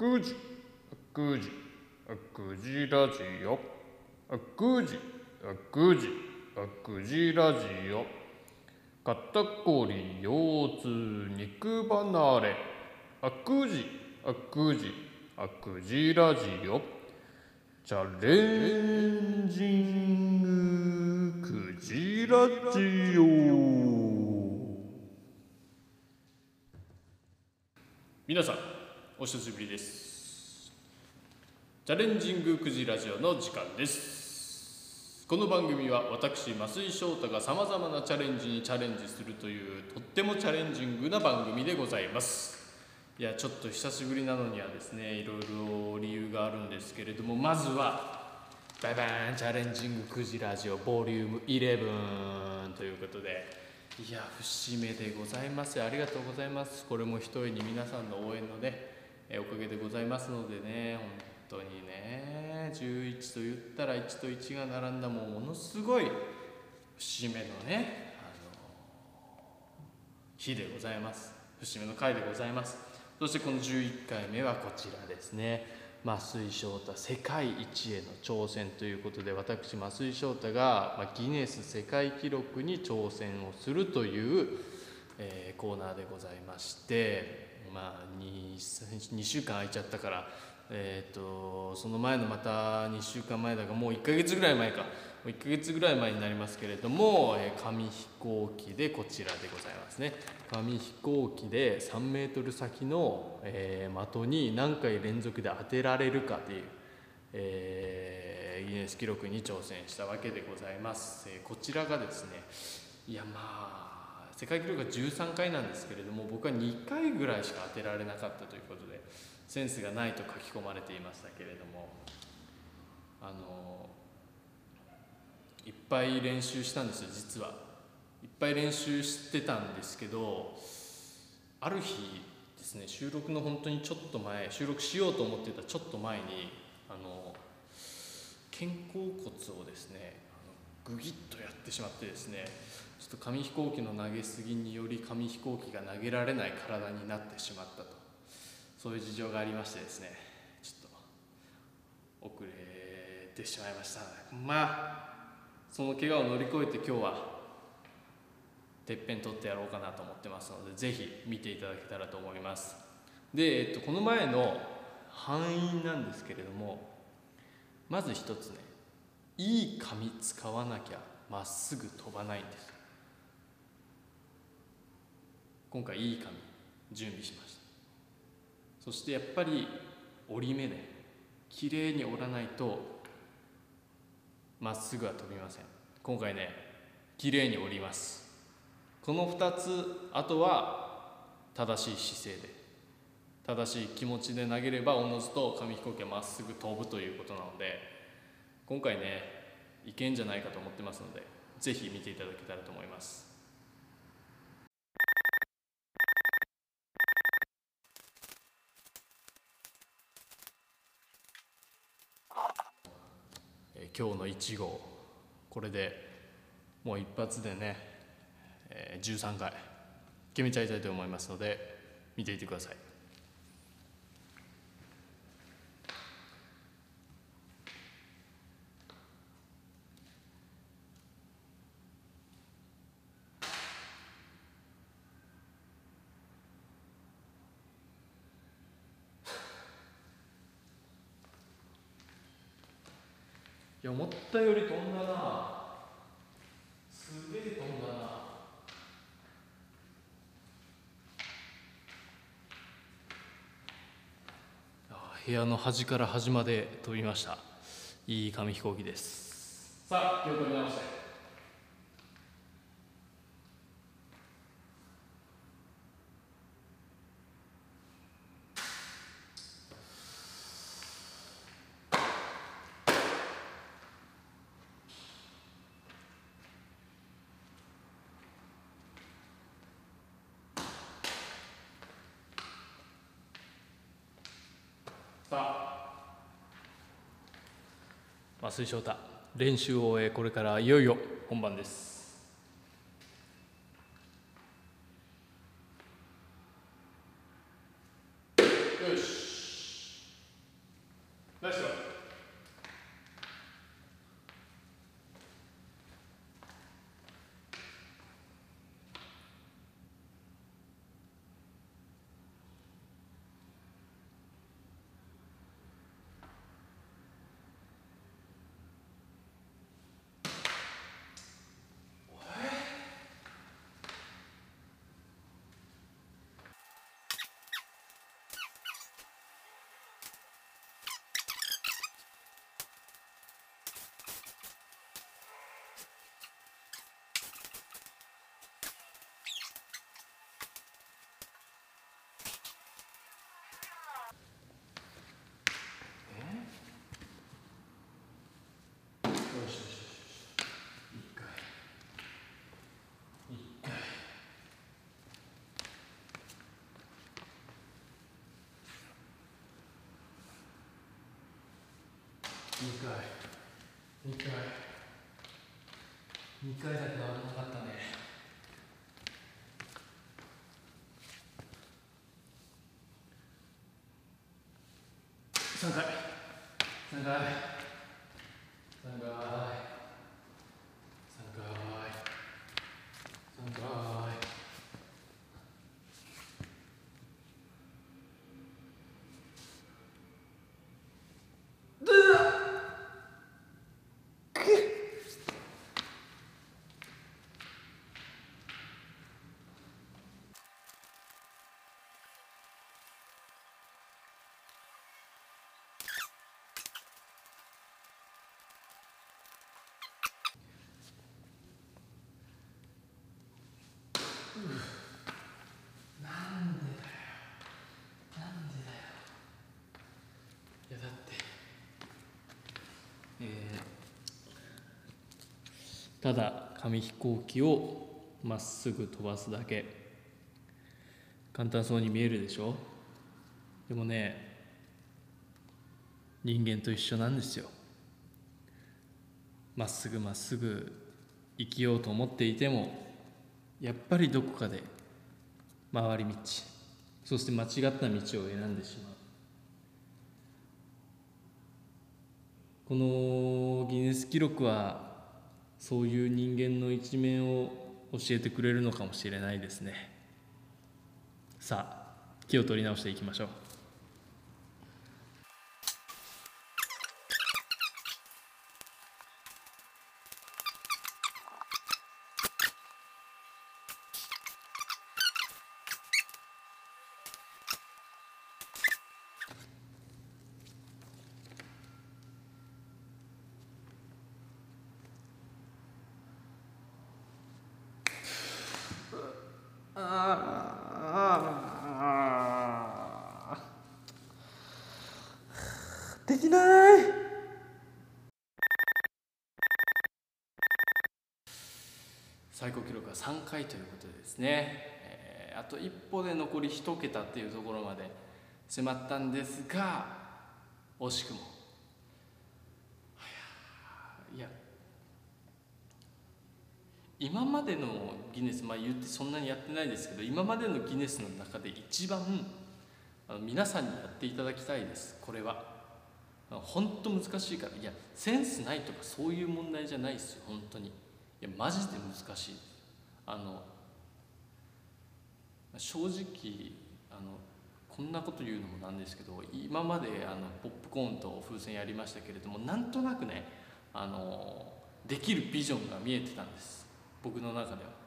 くじ。くじ。くじラジオ。くじ。くじ。くじラジオ。肩こり腰痛肉離れ。あくじ。あくじ。くじラジオ。チャレンジングくじラジオ。皆さんお久しぶりです。チャレンジングくじラジオの時間です。この番組は私増井翔太がさまざまなチャレンジにチャレンジするというとってもチャレンジングな番組でございます。いやちょっと久しぶりなのにはですねいろいろ理由があるんですけれどもまずはバイバーンチャレンジングくじラジオボリューム11ということでいや節目でございます。ありがとうございます。これも一重に皆さんの応援のねえおかげでございますのでね本当にね11と言ったら1と1が並んだもうものすごい節目のねあの日でございます。節目の回でございます。そしてこの11回目はこちらですね。増井翔太世界一への挑戦ということで私増井翔太がギネス世界記録に挑戦をするという、えー、コーナーでございましてまあ 2, 2週間空いちゃったからえーと、その前のまた2週間前だがもう1ヶ月ぐらい前か。1ヶ月ぐらい前になりますけれども、えー、紙飛行機でこちらでございますね。紙飛行機で3メートル先の、えー、的に何回連続で当てられるかという、えー、ギネス記録に挑戦したわけでございます、えー、こちらがですねいやまあ世界記録が13回なんですけれども僕は2回ぐらいしか当てられなかったということでセンスがないと書き込まれていましたけれどもあのいっぱい練習したんですよ実は。いっぱい練習してたんですけどある日ですね収録の本当にちょっと前収録しようと思ってたちょっと前にあの肩甲骨をですねあのグギッとやってしまってですねちょっと紙飛行機の投げすぎにより紙飛行機が投げられない体になってしまったと。そういう事情がありましてですねちょっと遅れてしまいました。まあその怪我を乗り越えて今日はてっぺん取ってやろうかなと思ってますので是非見ていただけたらと思います。で、えっと、この前の範囲なんですけれどもまず一つねいい紙使わなきゃまっすぐ飛ばないんです。今回いい紙準備しました。そしてやっぱり折り目で綺麗に折らないとまっすぐは飛びません。今回ね綺麗に折ります。この2つあとは正しい姿勢で正しい気持ちで投げればおのずと紙飛行機はまっすぐ飛ぶということなので今回ねいけんじゃないかと思ってますので是非見ていただけたらと思います。今日の1号これでもう一発でね、えー、13回決めちゃいたいと思いますので見ていてください。や思ったより飛んだな。すげえ飛んだな。部屋の端から端まで飛びました。いい紙飛行機です。さあ気を取り直して水晶太。練習を終えこれからいよいよ本番ですよし回2回2回だけは危なかったね。3回3回3回3回3回なんでだよなんでだよいやだって。えー。ただ紙飛行機をまっすぐ飛ばすだけ。簡単そうに見えるでしょ？でもね人間と一緒なんですよ。まっすぐまっすぐ生きようと思っていてもやっぱりどこかで回り道そして間違った道を選んでしまう。このギネス記録はそういう人間の一面を教えてくれるのかもしれないですね。さあ気を取り直していきましょう。できない。最高記録は3回ということでですね、えーあと一歩で残り1桁っていうところまで迫ったんですが惜しくも。いや今までのギネスまあ言ってそんなにやってないですけど今までのギネスの中で一番皆さんにやっていただきたいです。これは。本当難しいから。いやセンスないとかそういう問題じゃないですよ。本当に。いやマジで難しい。あの正直あのこんなこと言うのもなんですけど今まであのポップコーンと風船やりましたけれどもなんとなくねあのできるビジョンが見えてたんです。僕の中では。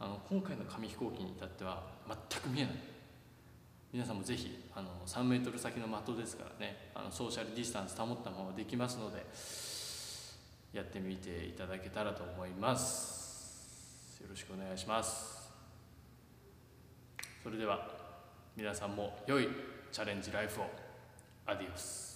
あの今回の紙飛行機に至っては全く見えない。皆さんもぜひあの3メートル先の的ですからねあのソーシャルディスタンス保ったままできますのでやってみていただけたらと思います。よろしくお願いします。それでは皆さんも良いチャレンジライフを。アディオス。